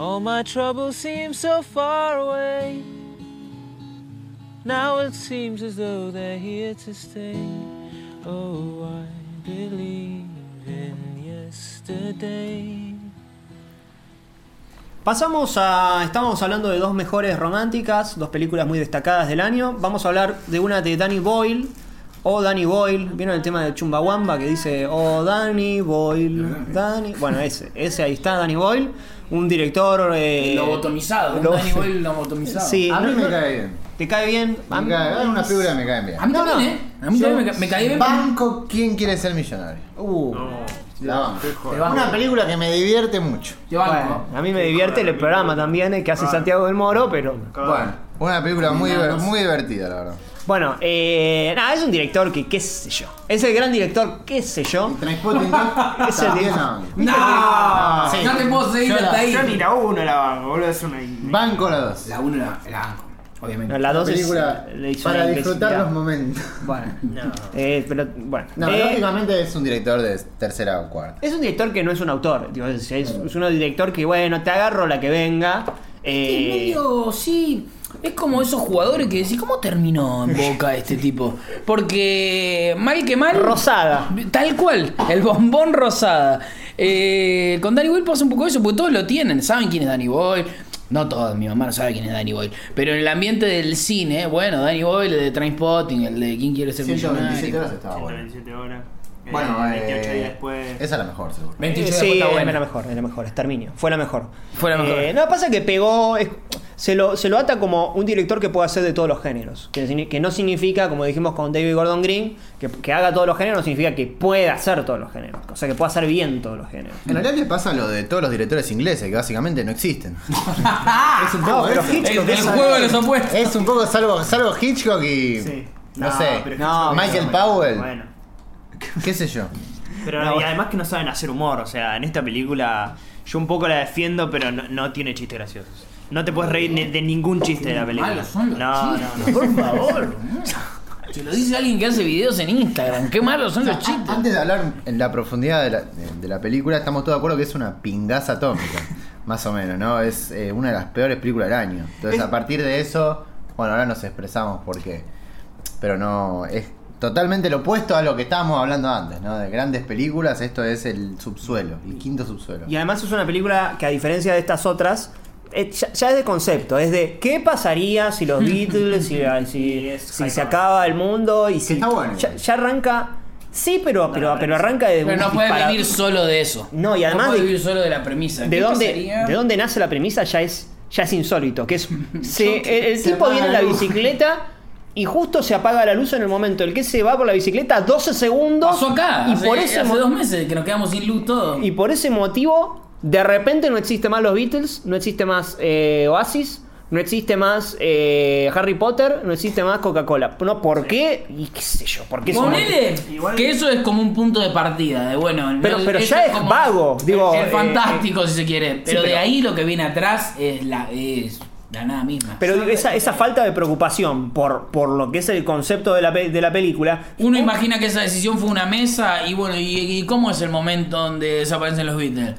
All my troubles seem so far away. Now it seems as though they're here to stay. Oh, I believe in yesterday. Pasamos a. Estamos hablando de dos mejores románticas, dos películas muy destacadas del año. Vamos a hablar de una de Danny Boyle. O Danny Boyle. ¿Vieron el tema de Chumbawamba que dice Oh Danny Boyle? Danny. Bueno, ese, ese ahí está, Danny Boyle. Un director. Eh, Lobotomizado, un lo- Danny Boyle lobotomizado. Sí, A mí no- me no- cae bien. ¿Te cae bien? A Me mí- cae, unas películas que me caen bien. A mí No, también, no. ¿eh? A mí también me, ca- me caí bien. Banco, ¿quién quiere ser millonario? Uh, La banco. Te banco. Una película que me divierte mucho. Te banco. bueno, a mí me divierte el programa también, el que hace Santiago del Moro, pero. Bueno, una película muy, muy divertida, la verdad. Bueno, eh, nada, es un director que, qué sé yo. Es el gran director, qué sé yo. Transporting Es el director. No, Sí. no te puedo seguir Yo la- hasta ahí. Yo ni la uno la banco, boludo, es una. Banco la dos. La 1 la, la banco, obviamente. No, la dos es- película le hizo para disfrutar los momentos. Bueno, eh, pero bueno. No, Eh, lógicamente es un director de tercera o cuarta. es un director que no es un autor. digo, es, es- es un director que, bueno, te agarro la que venga. Eh, medio, sí. Es como esos jugadores que decís, ¿cómo terminó en boca este tipo? Porque mal que mal. Rosada. Tal cual, el bombón rosada. Eh, con Danny Boyle pasa un poco eso, porque todos lo tienen, saben quién es Danny Boyle. No todos, mi mamá no sabe quién es Danny Boyle. Pero en el ambiente del cine, bueno, Danny Boyle, el de Trainspotting, el de ¿Quién quiere ser 127 millonario? horas estaba bueno. 127 horas. Eh, Bueno, 28 eh, días después. Esa es la mejor, seguro. 28 Eh, sí, es buena. la mejor, es la mejor, Exterminio. Fue la mejor. Fue la mejor. Eh, no, pasa que pegó. es- se, lo, se lo ata como un director que puede hacer de todos los géneros. Que, no significa, como dijimos con David Gordon Green, que, que haga todos los géneros, no significa que pueda hacer todos los géneros. O sea, que pueda hacer bien todos los géneros. En realidad le pasa lo de todos los directores ingleses, que básicamente no existen. es un poco No, pero. Hitchcock El, el es- juego de los opuestos. Es un poco salvo, salvo Hitchcock y. Sí. No, No, sé. No, Michael Powell. Bueno. ¿Qué sé yo? Pero No, y además que no saben hacer humor, o sea, en esta película yo un poco la defiendo, pero no, no tiene chistes graciosos. No te puedes reír ni- de ningún chiste de la película. Malos son los no, chistes, no, no. Por favor. Se lo dice alguien que hace videos en Instagram. Qué malos son los chistes. Antes de hablar en la profundidad de la, de- de la película, estamos todos de acuerdo que es una pingaza atómica. más o menos, ¿no? Es eh, una de las peores películas del año. Entonces, a partir de eso, bueno, ahora nos expresamos por qué. Pero no, es totalmente lo opuesto a lo que estábamos hablando antes, ¿no? De grandes películas, esto es el subsuelo, el quinto subsuelo. Y además es una película que a diferencia de estas otras, eh, ya, ya es de concepto, es de qué pasaría si los Beatles, si, si, si se acaba el mundo y si... está bueno. Ya, ya arranca... Sí, pero, pero, pero arranca de Pero no puede disparado. vivir solo de eso. No, y además No puede de- vivir solo de la premisa. de ¿Qué dónde, de dónde nace la premisa ya es, ya es insólito, que es se- el, el tipo viene en la bicicleta y justo se apaga la luz en el momento el que se va por la bicicleta 12 segundos Pasó acá. y hace, por ese hace dos meses que nos quedamos sin luz todo. y por ese motivo de repente no existe más los Beatles, no existe más eh, Oasis, no existe más eh, Harry Potter, no existe más Coca-Cola. No, ¿por qué? Y qué sé yo, ¿por qué Ponele que eso es como un punto de partida, de bueno. Pero- no- pero ya es como vago, digo, Es eh, fantástico si se quiere. Pero, de pero- ahí lo que viene atrás es la, es la nada misma. Pero digo, esa, esa falta de preocupación por, por lo que es el concepto de la, pe- de la película. Uno imagina que esa decisión fue una mesa y bueno, ¿y, y cómo es el momento donde desaparecen los Beatles?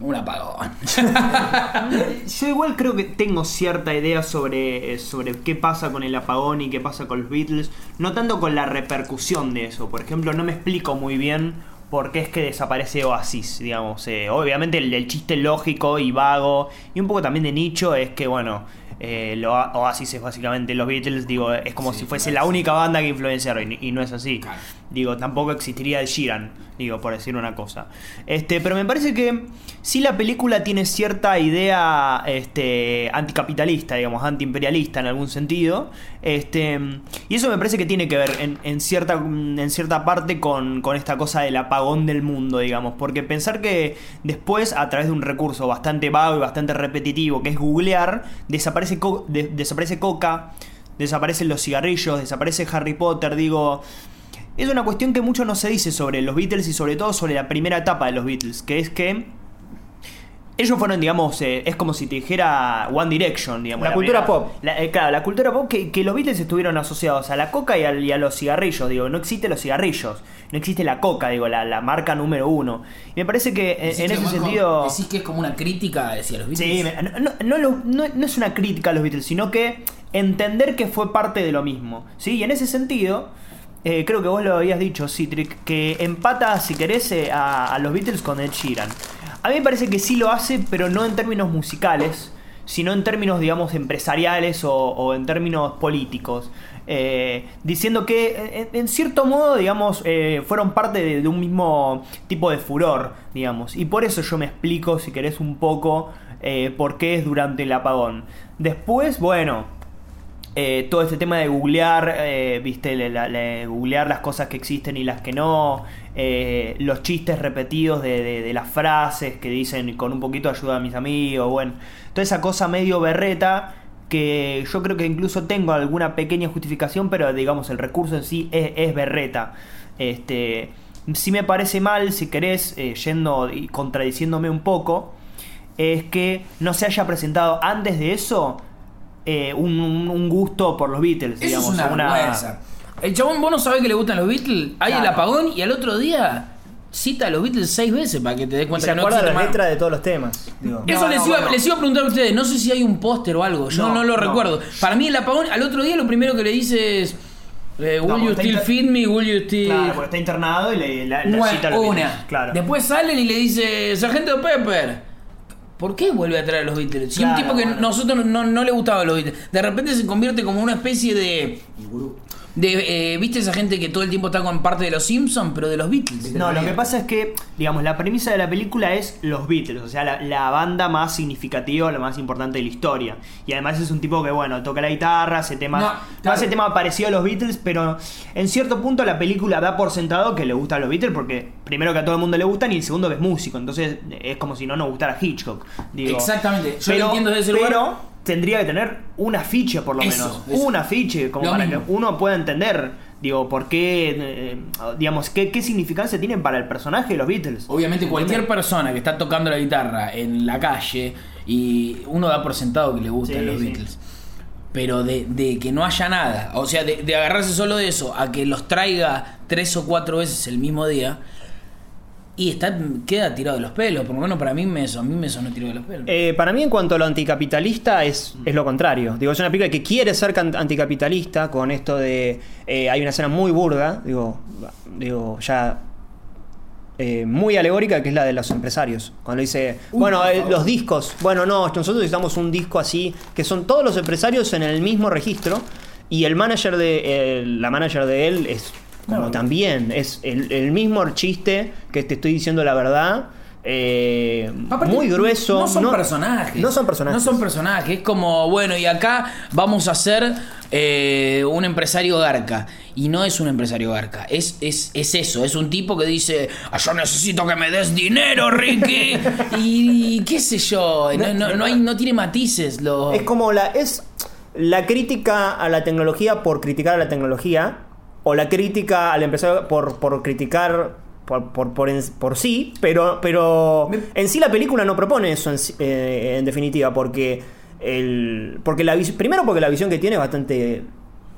Un apagón. Yo igual creo que tengo cierta idea sobre, sobre qué pasa con el apagón y qué pasa con los Beatles. No tanto con la repercusión de eso. Por ejemplo, no me explico muy bien por qué es que desaparece Oasis, digamos. Eh, obviamente el, el chiste lógico y vago y un poco también de nicho es que, bueno, eh, lo- Oasis es básicamente los Beatles, digo, es como si fuese la única banda que influenciaron y, y no es así. Claro. Digo, tampoco existiría el Sheeran, digo, por decir una cosa. Este, pero me parece que sí la película tiene cierta idea este, anticapitalista, digamos, antiimperialista en algún sentido. Este, y eso me parece que tiene que ver en, cierta, en cierta parte con, con esta cosa del apagón del mundo, digamos. Porque pensar que después, a través de un recurso bastante vago y bastante repetitivo, que es googlear, desaparece, co- de- desaparece Coca, desaparecen los cigarrillos, desaparece Harry Potter, digo... Es una cuestión que mucho no se dice sobre los Beatles y sobre todo sobre la primera etapa de los Beatles, que es que ellos fueron, digamos, eh, es como si te dijera One Direction, digamos. La cultura primera- pop. la- eh, claro, la cultura pop que, que los Beatles estuvieron asociados a la coca y, a los cigarrillos, digo, no existen los cigarrillos, no existe la coca, digo, la, la marca número uno. Y me parece que en, Decís en que ese sentido... Decís que es como una crítica hacia los Beatles. Sí, me- no, no- no- no es una crítica a los Beatles, sino que entender que fue parte de lo mismo. ¿sí? Y en ese sentido, eh, creo que vos lo habías dicho, Citric, que empata, si querés, eh, a, los Beatles con Ed Sheeran. A mí me parece que sí lo hace, pero no en términos musicales, sino en términos, digamos, empresariales o, en términos políticos. Eh, diciendo que, en, cierto modo, digamos, fueron parte de, de un mismo tipo de furor, digamos. Y por eso yo me explico, si querés, un poco por qué es durante el apagón. Después, bueno, eh, todo este tema de googlear, eh, viste, googlear las cosas que existen y las que no, eh, los chistes repetidos de, de- las frases que dicen con un poquito de ayuda a mis amigos, bueno, toda esa cosa medio berreta que yo creo que incluso tengo alguna pequeña justificación, pero digamos el recurso en sí es, es berreta. Este, sí me parece mal, si querés, yendo y contradiciéndome un poco, es que no se haya presentado antes de eso eh, un, gusto por los Beatles, Eso digamos. es una vergüenza. El chabón, vos no sabés que le gustan los Beatles, hay el apagón y al otro día cita a los Beatles seis veces para que te des Y cuenta se que no existe la letra de todos los temas. digo. Eso No, les, no, iba, bueno. les iba a preguntar a ustedes, no sé si hay un póster o algo, yo no, No, lo no. recuerdo. Para mí el apagón, al otro día lo primero que le dice es, eh, will No, you está still feed me, will you still... Claro, porque está internado y le, la, la Bueno, cita a los una. Beatles, Claro. Después salen y le dice, Sargento Pepper. ¿Por qué vuelve a traer a los Beatles? Si un tipo que bueno. nosotros no, no le gustaba los Beatles, de repente se convierte como una especie de. De eh, ¿Viste esa gente que todo el tiempo está con parte de los Simpsons, pero de los Beatles? No, lo que pasa es que, digamos, la premisa de la película es los Beatles, o sea, la, la banda más significativa, la más importante de la historia. Y además es un tipo que, bueno, toca la guitarra, hace temas. No, claro. hace temas parecidos a los Beatles, pero en cierto punto la película da por sentado que le gustan los Beatles, porque primero que a todo el mundo le gustan y el segundo que es músico. Entonces es como si no nos gustara Hitchcock. Digo. Exactamente. Yo lo pero, entiendo desde ese pero lugar. Tendría que tener un afiche por lo Eso, menos. eso. Un afiche, como Lo para mismo. que uno pueda entender. Digo, ¿por qué, eh, digamos, qué, qué significancia tienen para el personaje de los Beatles? Obviamente cualquier persona que está tocando la guitarra en la calle y uno da por sentado que le gustan Sí, los sí. Beatles. Pero de, de que no haya nada, o sea, de, de agarrarse solo de eso a que los traiga tres o cuatro veces el mismo día y está queda tirado de los pelos, por lo menos para mí me, a mí me sonó tirado de los pelos. Eh, para mí, en cuanto a lo anticapitalista, es, es lo contrario. Digo, es una película que quiere ser anticapitalista con esto de. eh, hay una escena muy burda, digo, digo ya. eh, muy alegórica, que es la de los empresarios. Cuando dice, Uy, bueno, eh, los discos. Bueno, no, nosotros necesitamos un disco así, que son todos los empresarios en el mismo registro. Y el manager de. eh, la manager de él es como No. también. Es el, el mismo chiste que te estoy diciendo la verdad. eh, muy grueso. No son personajes. No son personajes. No son personajes. Es como, bueno, y acá vamos a hacer eh, un empresario garca. Y no es un empresario garca. Es, es, es eso. Es un tipo que dice, "Ah, yo necesito que me des dinero, Ricky. y, qué sé yo. No, no- no hay, no tiene matices. Lo... Es como la. Es la crítica a la tecnología por criticar a la tecnología. O la crítica al empresario por, por criticar por, por, por, en- por sí. Pero, pero en sí la película no propone eso en, eh, en definitiva. Porque. El, porque la primero porque la visión que tiene es bastante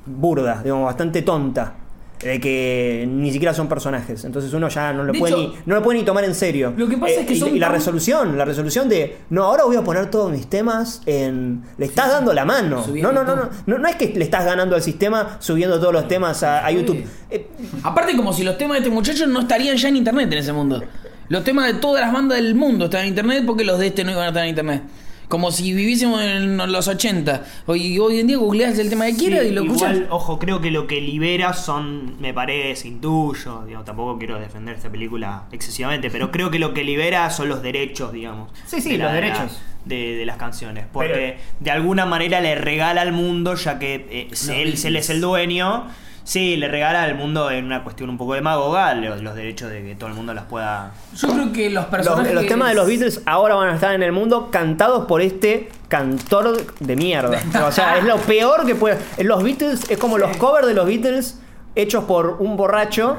burda, digamos, bastante tonta. De que ni siquiera son personajes. Entonces uno ya no lo, De puede, hecho, ni, no lo puede ni tomar en serio. lo que pasa es que y, son y la resolución, la resolución de no, ahora voy a poner todos mis temas en. Le estás dando la mano. No, no, no, no, no. No es que le estás ganando al sistema subiendo todos los temas a, a YouTube. Eh, Aparte, como si los temas de este muchacho no estarían ya en internet en ese mundo. Los temas de todas las bandas del mundo están en internet porque los de este no iban a estar en internet. Como si viviésemos en los 80. Hoy, hoy en día googleas el tema que quieras Sí, y lo escuchas. igual, ojo, creo que lo que libera son, me parece, intuyo, digo, tampoco quiero defender esta película excesivamente, pero creo que lo que libera son los derechos, digamos. Sí, sí, de los de derechos. de, de las canciones, porque Pero- de alguna manera le regala al mundo, ya que eh, se- él, se él es el dueño, sí, le regala al mundo en una cuestión un poco demagoga los, los derechos de que todo el mundo las pueda... Yo creo que los los, personajes. los temas de los Beatles ahora van a estar en el mundo cantados por este cantor de mierda. O sea, es lo peor que puede. Los Beatles es como los covers de los Beatles hechos por un borracho.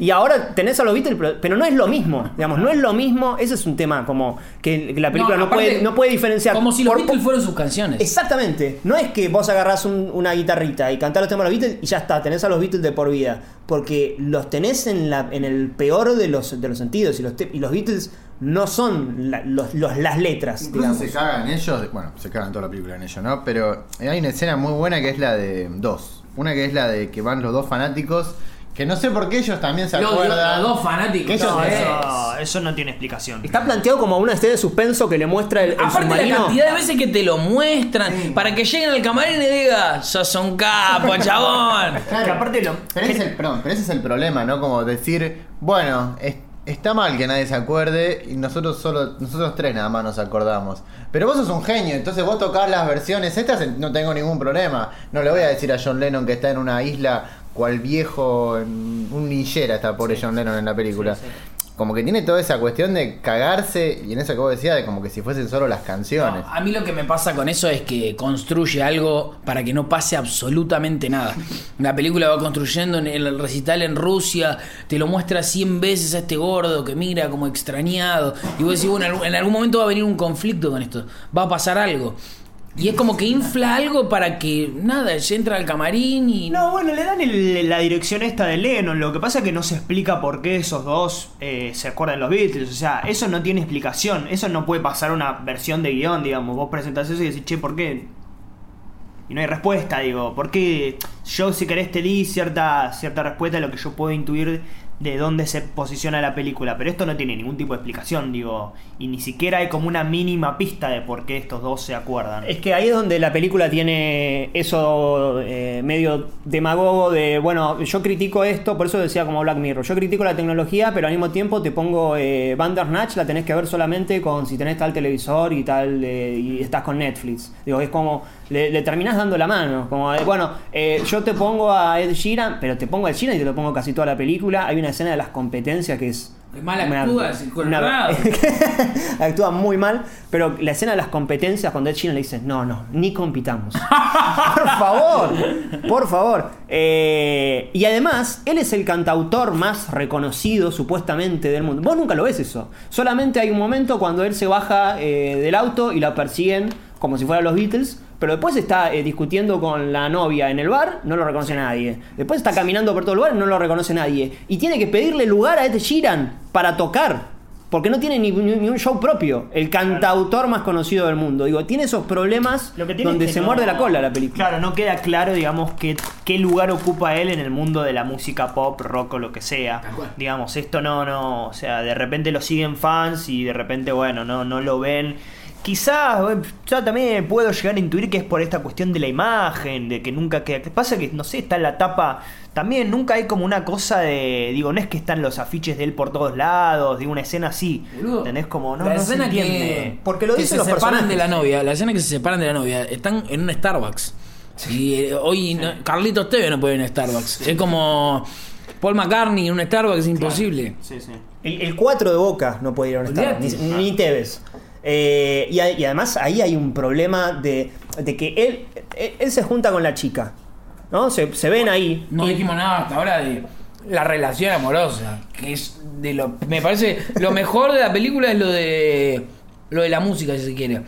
Y ahora tenés a los Beatles, pero, pero no es lo mismo. Digamos, no es lo mismo. Ese es un tema como que la película no, aparte, puede, no puede diferenciar. Como si los Por- Beatles fueran sus canciones. Exactamente. No es que vos agarrás un- una guitarrita y cantás los temas de los Beatles y ya está, tenés a los Beatles de por vida. Porque los tenés en, la, en el peor de los, de los sentidos. Y los, te- y los Beatles no son la- los, los- las letras, Incluso digamos. se cagan ellos, bueno, se cagan toda la película en ello, ¿no? Pero hay una escena muy buena que es la de dos. Una que es la de que van los dos fanáticos, que no sé por qué ellos también se Los- acuerdan. los dos fanáticos. Que ellos No, es. eso, eso no tiene explicación. Está planteado como una escena de suspenso que le muestra el, el Aparte la submarino. cantidad de veces que te lo muestran para que lleguen al camarín y digas, sos un capo, chabón. Claro, Que aparte lo- pero, ese es el, perdón, pero ese es el problema, ¿no? Como decir, bueno, es- está mal que nadie se acuerde y nosotros solo, nosotros tres nada más nos acordamos. Pero vos sos un genio, entonces vos tocás las versiones estas, no tengo ningún problema. No le voy a decir a John Lennon que está en una isla cual viejo, un ninjera está pobre John Lennon en la película. Como que tiene toda esa cuestión de cagarse, y en eso que vos decías, de como que si fuesen solo las canciones. A mí lo que me pasa con eso es que construye algo para que no pase absolutamente nada. La película va construyendo en el recital en Rusia, te lo muestra 100 veces a este gordo que mira como extrañado. Y vos decís, bueno, en algún momento va a venir un conflicto con esto, va a pasar algo. Y es como que infla algo para que, nada, se entra al camarín y... No, bueno, le dan el- la dirección esta de Lennon. Lo que pasa es que no se explica por qué esos dos eh, se acuerdan de los Beatles. O sea, eso no tiene explicación. Eso no puede pasar una versión de guion, digamos. Vos presentás eso y decís, che, ¿por qué? Y no hay respuesta, digo. ¿Por qué yo, si querés, te cierta, cierta respuesta a lo que yo puedo intuir de dónde se posiciona la película? Pero esto no tiene ningún tipo de explicación, digo. Y ni siquiera hay como una mínima pista de por qué estos dos se acuerdan. Es que ahí es donde la película tiene eso eh, medio demagogo de, bueno, yo critico esto, por eso decía como Black Mirror, yo critico la tecnología, pero al mismo tiempo te pongo eh, Bandersnatch, la tenés que ver solamente con si tenés tal televisor y tal, eh, y estás con Netflix. Digo, es como, le, le terminás dando la mano, como, de, bueno, eh, yo te pongo a Ed Sheeran, pero te pongo a Ed Sheeran y te lo pongo casi toda la película, hay una escena de las competencias que es... Qué mal actúa actúa muy mal, pero la escena de las competencias cuando Ed Sheeran le dice, no, no, ni compitamos. por favor, por favor. Eh, y además, él es el cantautor más reconocido supuestamente del mundo. Vos nunca lo ves eso. Solamente hay un momento cuando él se baja eh, del auto y la persiguen como si fueran los Beatles. Pero después está eh, discutiendo con la novia en el bar, no lo reconoce nadie. Después está caminando por todo el lugar, no lo reconoce nadie. Y tiene que pedirle lugar a Ed Sheeran para tocar. Porque no tiene ni, ni- ni un show propio. El cantautor más conocido del mundo. Digo, tiene esos problemas Lo que tiene donde es que se no- muerde la cola la película. Claro, no queda claro, digamos, qué, qué lugar ocupa él en el mundo de la música pop, rock o lo que sea. Digamos, esto no, no, o sea, de repente lo siguen fans y de repente, bueno, no, no lo ven. Quizás bueno, yo también puedo llegar a intuir que es por esta cuestión de la imagen, de que nunca queda. que Pasa que, no sé, está en la tapa. También nunca hay como una cosa de. Digo, no es que están los afiches de él por todos lados, de una escena así. Boludo, ¿Entendés? Como, no, la no se escena entiende. que, Porque lo que dicen se los separan personajes. de la novia, la escena que se separan de la novia, están en un Starbucks. Y eh, hoy no- Carlitos Tevez no puede ir a un Starbucks. Es como Paul McCartney en un Starbucks es imposible. Sí, sí. El, el 4 de Boca no puede ir a un. Starbucks, ni, ni Tevez. Eh, y, a- y además ahí hay un problema de, de que él, él, él se junta con la chica. ¿No? Se, se ven ahí. No Y- dijimos nada hasta ahora de la relación amorosa, que es de lo me parece lo mejor de la película es lo de lo de la música si se quiere.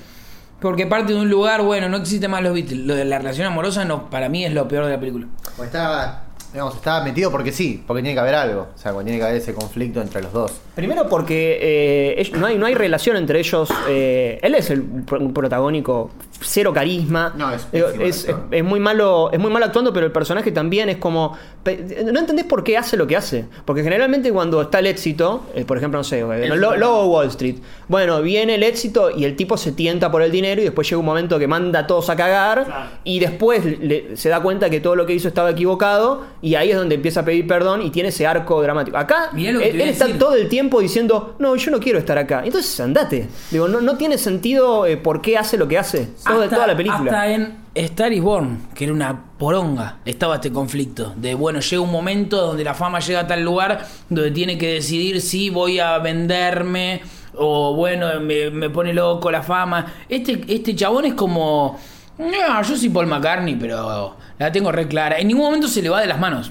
Porque parte de un lugar, bueno, no existe más los Beatles. Lo de la relación amorosa no para mí es lo peor de la película. O estaba, digamos, estaba metido porque sí, porque tiene que haber algo. O sea, cuando tiene que haber ese conflicto entre los dos. Primero porque eh, no, hay, no hay relación entre ellos. eh, él es el un protagónico, cero carisma. No, es es, es- es muy malo, es muy malo actuando, pero el personaje también es como. No entendés por qué hace lo que hace. Porque generalmente cuando está el éxito, eh, por ejemplo, no sé, eh, El- Lo- Lobo Wall Street. Bueno, viene el éxito y el tipo se tienta por el dinero y después llega un momento que manda a todos a cagar Claro. y después le- se da cuenta que todo lo que hizo estaba equivocado y ahí es donde empieza a pedir perdón y tiene ese arco dramático. Acá él, está decir. todo el tiempo diciendo, no, yo no quiero estar acá. Entonces andate. Digo, no, no tiene sentido eh, por qué hace lo que hace. Toda, Hasta- toda la película. Hasta en Star is Born, que era una poronga, estaba este conflicto. De bueno, llega un momento donde la fama llega a tal lugar donde tiene que decidir si voy a venderme o bueno, me, me pone loco la fama. Este, este chabón es como. "No, yo soy Paul McCartney, pero la tengo re clara. En ningún momento se le va de las manos.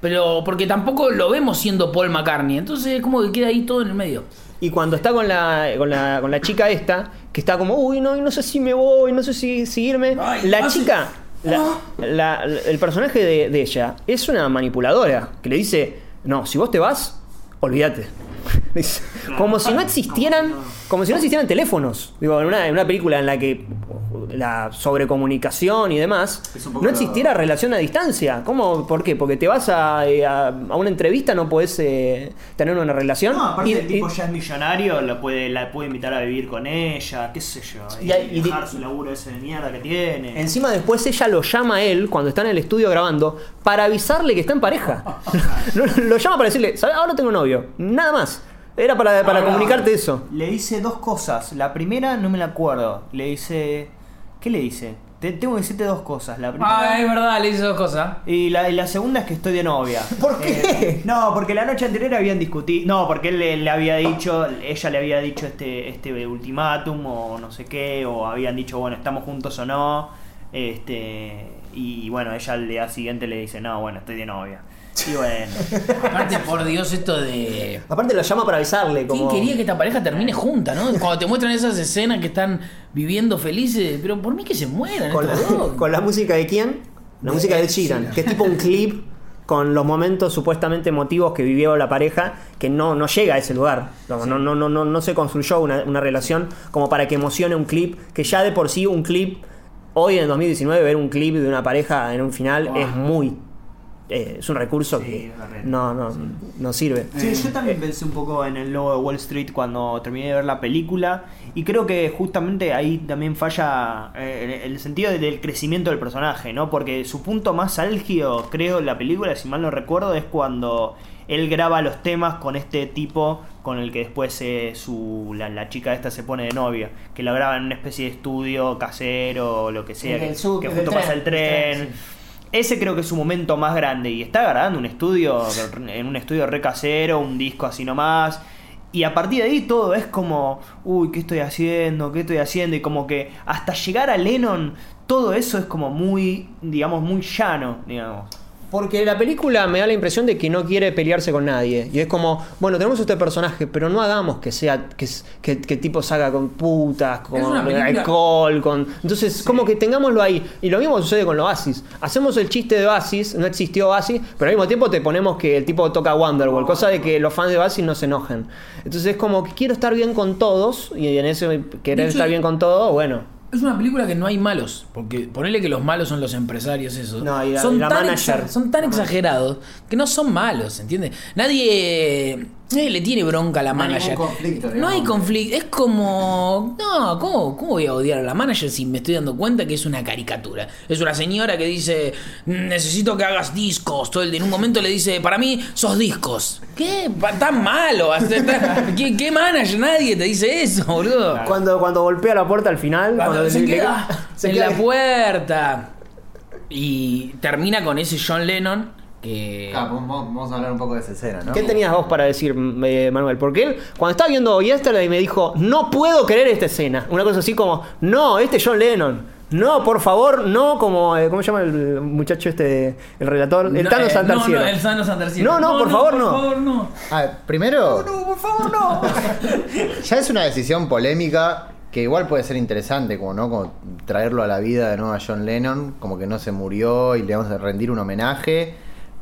pero porque tampoco lo vemos siendo Paul McCartney. Entonces, como que queda ahí todo en el medio. Y cuando está con la, con la, con la chica esta, que está como, uy, no, no sé si me voy, no sé si, si irme. Ay, la hace- chica, la- la- el personaje de, de ella, es una manipuladora que le dice, no, si vos te vas, olvídate. Como si no existieran, como si no existieran teléfonos. Digo, en una, en una película en la que la sobrecomunicación y demás, no existiera relación a distancia. ¿Cómo? ¿Por qué? Porque te vas a, eh, a, a una entrevista, no podés eh, tener una relación. No, aparte Y- el tipo y- ya es millonario, lo puede, la puede invitar a vivir con ella, qué sé yo. Y, Y- y- dejar su laburo ese de mierda que tiene. Encima después ella lo llama a él cuando está en el estudio grabando para avisarle que está en pareja. lo, lo llama para decirle, ¿sabes? Ahora tengo novio. Nada más. Era para, para Ahora, comunicarte eso. Le dice dos cosas. La primera no me la acuerdo. Le dice. ¿Qué le dice? Te- tengo que decirte dos cosas. La primera. Ah, es verdad, le hice dos cosas. Y la, y la segunda es que estoy de novia. ¿Por qué? Eh, no, porque la noche anterior habían discutido. No, porque él le, le había dicho, ella le había dicho este, este ultimátum o no sé qué, o habían dicho, bueno, estamos juntos o no. Este, y bueno, ella al día siguiente le dice, no, bueno, estoy de novia. Y bueno. Aparte, por Dios, esto de. Aparte lo llama para avisarle. Como... ¿Quién quería que esta pareja termine junta, no? Cuando te muestran esas escenas que están viviendo felices, pero por mí que se mueran con, la, estos dos. con la música de quién? La música de Sheeran, que es tipo un clip con los momentos supuestamente emotivos que vivió la pareja, que no, no llega a ese lugar. No, no, no, no, no, no se construyó una, una relación como para que emocione un clip, que ya de por sí un clip, hoy en el 2019 ver un clip de una pareja en un final es muy... eh, es un recurso Sí, que no, no, no sirve. Sí, yo también pensé un poco en el logo de Wall Street cuando terminé de ver la película y creo que justamente ahí también falla eh, el sentido del crecimiento del personaje, ¿no? Porque su punto más álgido, creo, en la película, si mal no recuerdo, es cuando él graba los temas con este tipo con el que después eh, su, la, la chica esta se pone de novia, que lo graba en una especie de estudio casero o lo que sea, que, sub- que justo tren, pasa el tren. Ese creo que es su momento más grande y está grabando un estudio, en un estudio re casero, un disco así nomás. Y a partir de ahí todo es como, uy, ¿qué estoy haciendo? ¿Qué estoy haciendo? Y como que hasta llegar a Lennon, todo eso es como muy, digamos, muy llano, digamos. Porque la película me da la impresión de que no quiere pelearse con nadie. Y es como, bueno, tenemos este personaje, pero no hagamos que sea, que, que, que tipo salga con putas, con alcohol, con. Entonces, como que tengámoslo ahí. Y lo mismo sucede con los Oasis. Hacemos el chiste de Oasis, no existió Oasis, pero al mismo tiempo te ponemos que el tipo toca Wonderwall, cosa de que los fans de Oasis no se enojen. Entonces es como que quiero estar bien con todos, y en ese querer hecho, estar bien con todos, bueno. Es una película que no hay malos, porque ponele que los malos son los empresarios, eso. No, y la- son, la tan manager. son tan exagerados que no son malos, ¿entiendes? Nadie, nadie le tiene bronca a la No hay manager. ningún conflicto, no hay conflicto. Es como. No, ¿cómo, ¿cómo voy a odiar a la manager si me estoy dando cuenta que es una caricatura? Es una señora que dice: Necesito que hagas discos. Todo el día. En un momento le dice: Para mí, sos discos. ¿Qué? Tan malo. ¿Qué, ¿Qué manager? Nadie te dice eso, boludo. Cuando, cuando golpea la puerta al final, Cuando cuando se le- queda se en queda- la puerta. Y termina con ese John Lennon que. Ah, vamos, vamos a hablar un poco de esa escena, ¿no? ¿Qué tenías vos para decir, eh, Manuel? Porque él, cuando estaba viendo Yesterday, me dijo, no puedo creer esta escena. Una cosa así como, no, este es John Lennon. No, por favor, no como, eh, ¿cómo se llama el muchacho este, el relator? El No, Tano eh, Santarciero. No, no, el Tano Santarciero. No, no, por favor, no. Por favor, no. Primero, por favor, no. ya es una decisión polémica que igual puede ser interesante, como no, como traerlo a la vida de nuevo a John Lennon, como que no se murió y le vamos a rendir un homenaje.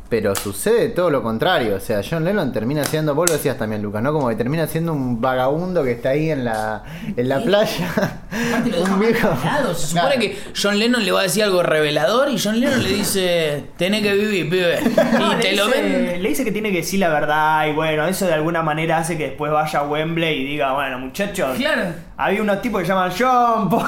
Pero sucede todo lo contrario, o sea, John Lennon termina siendo, vos lo decías también, Lucas, ¿no? Como que termina siendo un vagabundo que está ahí en la, en la playa. Aparte lo deja un viejo. Se supone Claro. que John Lennon le va a decir algo revelador y John Lennon le dice, tenés que vivir, pibe. No, Y te lo ven. Le dice que tiene que decir la verdad y bueno, eso de alguna manera hace que después vaya a Wembley y diga, bueno, muchachos, Claro. Había unos tipos que llaman John, po",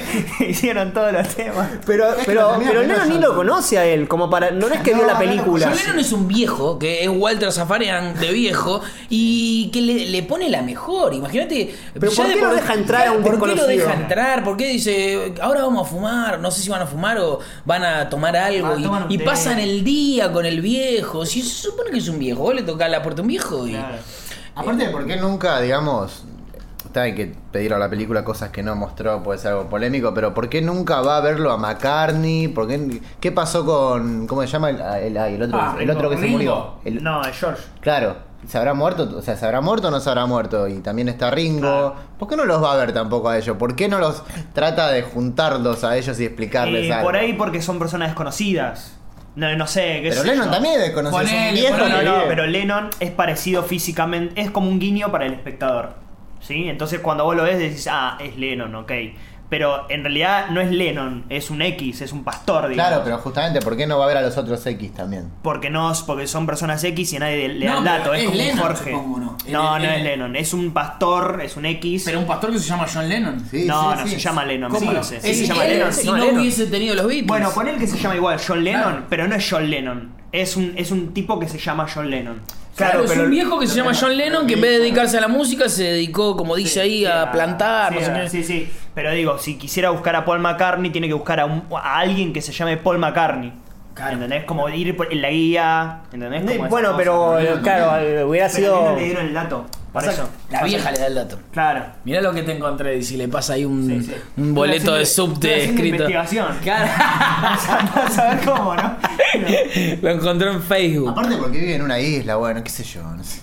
hicieron todos los temas. Pero, Es que pero, pero Lennon ni lo conoce a él, como para. No es que No, vio la película. John Lennon es un viejo, que es Walter Zafarian de viejo, y que le, le pone la mejor. Imagínate. Pero ¿por de qué lo deja entrar a un ¿Por qué lo deja entrar? ¿Por qué dice, ahora vamos a fumar? No sé si van a fumar o van a tomar algo. Ah, y- toman pasan el día con el viejo. Si se supone que es un viejo, vos le toca la puerta a un viejo y. Claro. Aparte de por qué nunca, digamos, está hay que pedirle a la película cosas que no mostró, puede ser algo polémico, pero ¿por qué nunca va a verlo a McCartney? ¿Por qué, ¿Qué pasó con. ¿Cómo se llama el, el- ay, el otro, Ah, el otro que se murió? El- No, es George. Claro, ¿se habrá muerto? O sea, ¿se habrá muerto o no se habrá muerto? Y también está Ringo. Claro. ¿Por qué no los va a ver tampoco a ellos? ¿Por qué no los trata de juntarlos a ellos y explicarles Y algo? por ahí porque son personas desconocidas. No, no sé. qué Pero sé Lennon yo. también es desconocido, es un Ponele, viejo No, no, ponele. pero Lennon es parecido físicamente, es como un guiño para el espectador. ¿Sí? Entonces cuando vos lo ves decís, ah, es Lennon, ok. Pero en realidad no es Lennon, es un X, es un pastor, digamos. Claro, pero justamente, ¿por qué no va a ver a los otros X también? Porque no, porque son personas X y a nadie le da No, el dato, pero es, es como Lennon, Jorge. supongo, ¿no? No, El- no el- es Lennon, es un pastor, es un X. Pero un pastor que se llama John Lennon. Sí, no, sí, no sí. se llama Lennon, me ¿Cómo no? parece. Se llama Lennon. Si no Lennon. hubiese tenido los Beatles. Bueno, que se llama igual John Lennon, Claro. pero no es John Lennon. Es un, es un tipo que se llama John Lennon. Claro, es un viejo que se llama John Lennon que en vez de dedicarse a la música se dedicó, como dice ahí, a plantar, sí, no sé a- qué. Sí, sí. Pero digo, si quisiera buscar a Paul McCartney, tiene que buscar a, un- a alguien que se llame Paul McCartney. Claro. ¿Entendés? Como ir por- en la guía. ¿Entendés? Como esas Bueno, cosas. pero claro, eh, hubiera Pero sido. Lennon le dieron el dato. Por eso. La vieja le da el dato. Claro. Mirá lo que te encontré, y si le pasa ahí un, Sí, sí. un boleto de subte escrito. investigación. Claro. a saber cómo, ¿no? lo encontró en Facebook. Aparte porque vive en una isla, bueno, qué sé yo, no sé.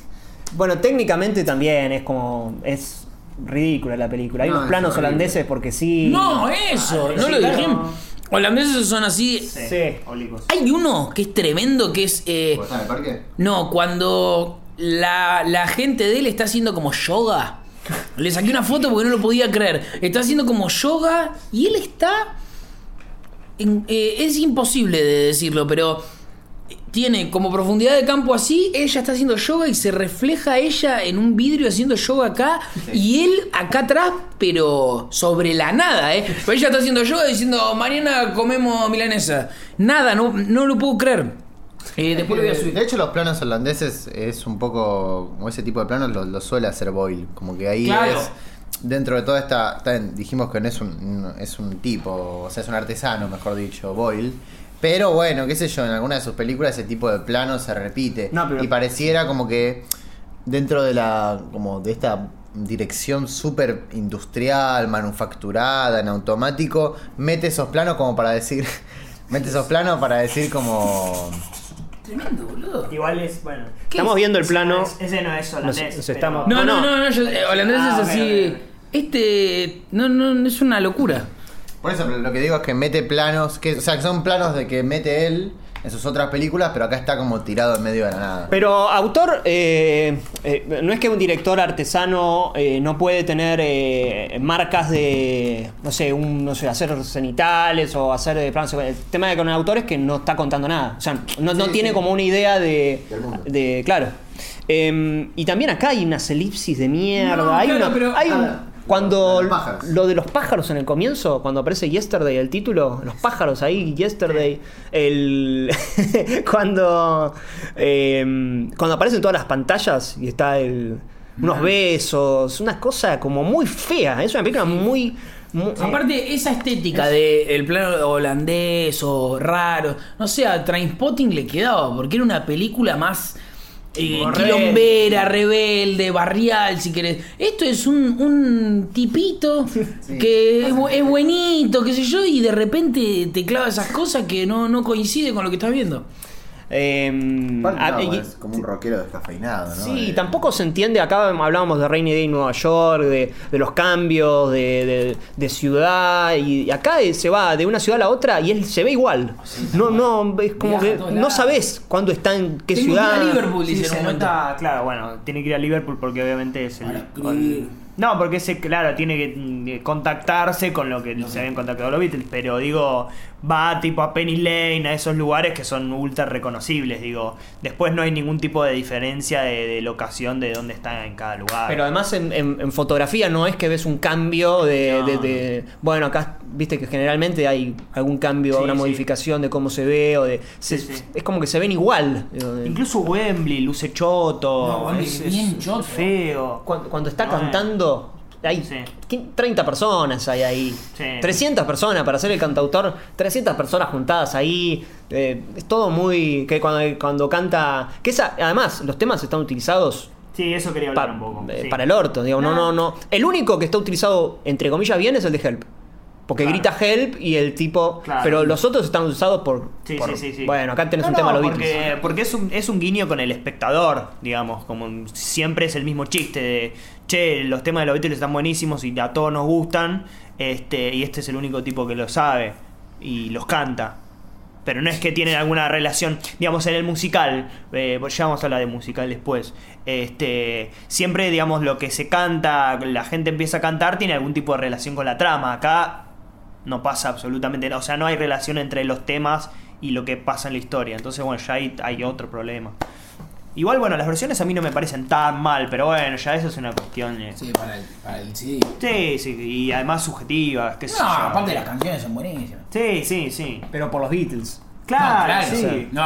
Bueno, técnicamente también es como. Es ridícula la película. Hay No, unos planos holandeses porque sí. No, eso, Ah, no sí, lo claro. dijimos. Holandeses son así. Sí. Sí. Hay uno que es tremendo, que es... eh, ¿Vos sabés por qué? no, cuando la, la gente de él está haciendo como yoga. Le saqué una foto porque no lo podía creer. Está haciendo como yoga y él está... en- eh, es imposible de decirlo, pero tiene como profundidad de campo así, ella está haciendo yoga y se refleja ella en un vidrio haciendo yoga acá y él acá atrás, pero sobre la nada, ¿eh? Pero ella está haciendo yoga diciendo, mañana comemos milanesa. Nada, no, no lo puedo creer. Eh, después lo voy a subir. De hecho, los planos holandeses es un poco. Como ese tipo de planos lo, lo suele hacer Boyle. Como que ahí Claro. es. Dentro de toda esta. dijimos que no es un, es un tipo, o sea, es un artesano, mejor dicho, Boyle. Pero bueno, qué sé yo, en alguna de sus películas ese tipo de plano se repite. No, pero- Y pareciera como que dentro de la. como de esta dirección súper industrial, manufacturada, en automático, mete esos planos como para decir. mete esos planos para decir como. Tremendo, boludo. Igual es, bueno. Estamos viendo el plano. Es- Ese no es holandés. Nos- nos pero- estamos- No, no, No, no, no. no, yo- eh, holandés Ah, es ok, así. ok, ok. Este. No, no, no, es una locura. Por eso, lo que digo es que mete planos, que, o sea, que son planos de que mete él en sus otras películas, pero acá está como tirado en medio de la nada. Pero autor, eh, eh, no es que un director artesano eh, no puede tener eh, marcas de, no sé, un, no sé, hacer cenitales o hacer de planos. El tema de con el autor es que no está contando nada. O sea, no, tiene sí. como una idea de, Del mundo. de claro. Eh, y también acá hay unas elipsis de mierda. No, hay claro, una- pero- hay un- Ah, cuando lo de los pájaros. en el comienzo, cuando aparece Yesterday el título, los pájaros ahí, Yesterday, el cuando eh, cuando aparecen todas las pantallas y está el unos besos, una cosa como muy fea, es una película muy, muy- Aparte, esa estética de el plano holandés o raro, no sé, a Trainspotting le quedaba, porque era una película más eh, quilombera, rebelde, barrial, si querés. Esto es un, un tipito que es, es buenito, qué sé yo, y de repente te clava esas cosas que no, no coincide con lo que estás viendo. Eh, Igual, ah, no, y- es como un rockero descafeinado, ¿no? Sí, Eh, tampoco se entiende, acá hablábamos de Rainy Day en Nueva York, de, de los cambios de, de- de ciudad, y acá se va de una ciudad a la otra y él se ve igual. No, no, es como que no sabes cuándo está en qué Tengo que ir a ciudad. Liverpool, Sí, dice en se un momento. nota, claro, bueno, tiene que ir a Liverpool porque obviamente es el. No, porque ese, claro, tiene que mm, contactarse con lo que se habían contactado los Beatles, pero digo, va tipo a Penny Lane, a esos lugares que son ultra reconocibles, digo. Después no hay ningún tipo de diferencia de, de locación de dónde está en cada lugar. Pero además en, en- en fotografía no es que ves un cambio de, No, de- de- Bueno, acá viste que generalmente hay algún cambio, Sí, una sí. modificación de cómo se ve o de... se- Sí, sí. Es como que se ven igual. Incluso Wembley luce choto, No, Wembley es, bien es choto. feo. Cuando, cuando está No, eh. Hay Sí. ¿qué? 30 personas hay ahí. Sí. 300 personas para ser el cantautor, 300 personas juntadas ahí. eh, es todo muy. que cuando, cuando canta. Que esa, además, los temas están utilizados Sí, eso quería pa- hablar un poco. eh, sí. para el orto, digo, no, no, No. no. El único que está utilizado, entre comillas, bien es el de Help. Porque Claro. grita Help y el tipo. Claro. Pero los otros están usados por. Sí, por- sí, sí. Bueno, acá tenés No, un no, tema los porque, Beatles. porque es un, es un guiño con el espectador, digamos, como un- siempre es el mismo chiste de, che, los temas de los Beatles están buenísimos y a todos nos gustan, este, y este es el único tipo que lo sabe y los canta. Pero no es que tienen alguna relación, digamos, en el musical, eh, pues ya vamos a hablar de musical después, este, siempre, digamos, lo que se canta, la gente empieza a cantar, tiene algún tipo de relación con la trama. Acá no pasa absolutamente nada, o sea, no hay relación entre los temas y lo que pasa en la historia. Entonces, bueno, ya hay, hay otro problema. Igual, bueno, las versiones a mí no me parecen tan mal, pero bueno, ya eso es una cuestión. de- Sí, para el, para el CD. Sí, sí, y además subjetiva, qué sé No, yo. aparte las canciones son buenísimas. Sí, sí, sí. Pero por los Beatles. Claro, No, sí. o sea, no,